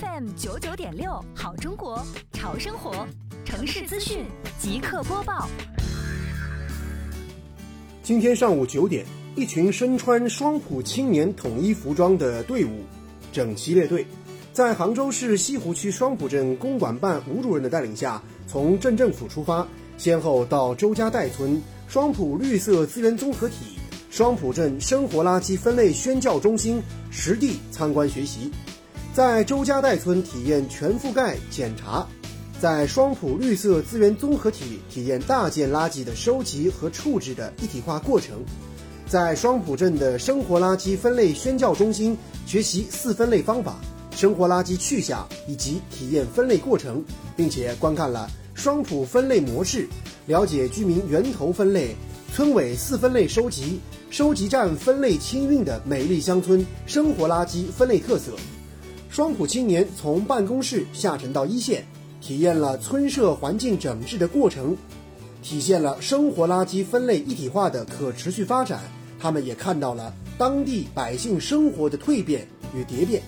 FM 九九点六，好中国，潮生活，城市资讯即刻播报。今天上午九点，一群身穿双普青年统一服装的队伍整齐列队，在杭州市西湖区双浦镇公管办吴主任的带领下，从镇政府出发，先后到周家岱村、双浦绿色资源综合体、双浦镇生活垃圾分类宣教中心实地参观学习。在周家岱村体验全覆盖检查，在双浦绿色资源综合体体验大件垃圾的收集和处置的一体化过程，在双浦镇的生活垃圾分类宣教中心学习四分类方法、生活垃圾去向以及体验分类过程，并且观看了双浦分类模式，了解居民源头分类、村委四分类收集、收集站分类清运的美丽乡村生活垃圾分类特色。双普青年从办公室下沉到一线，体验了村社环境整治的过程，体现了生活垃圾分类一体化的可持续发展。他们也看到了当地百姓生活的蜕变与蝶变。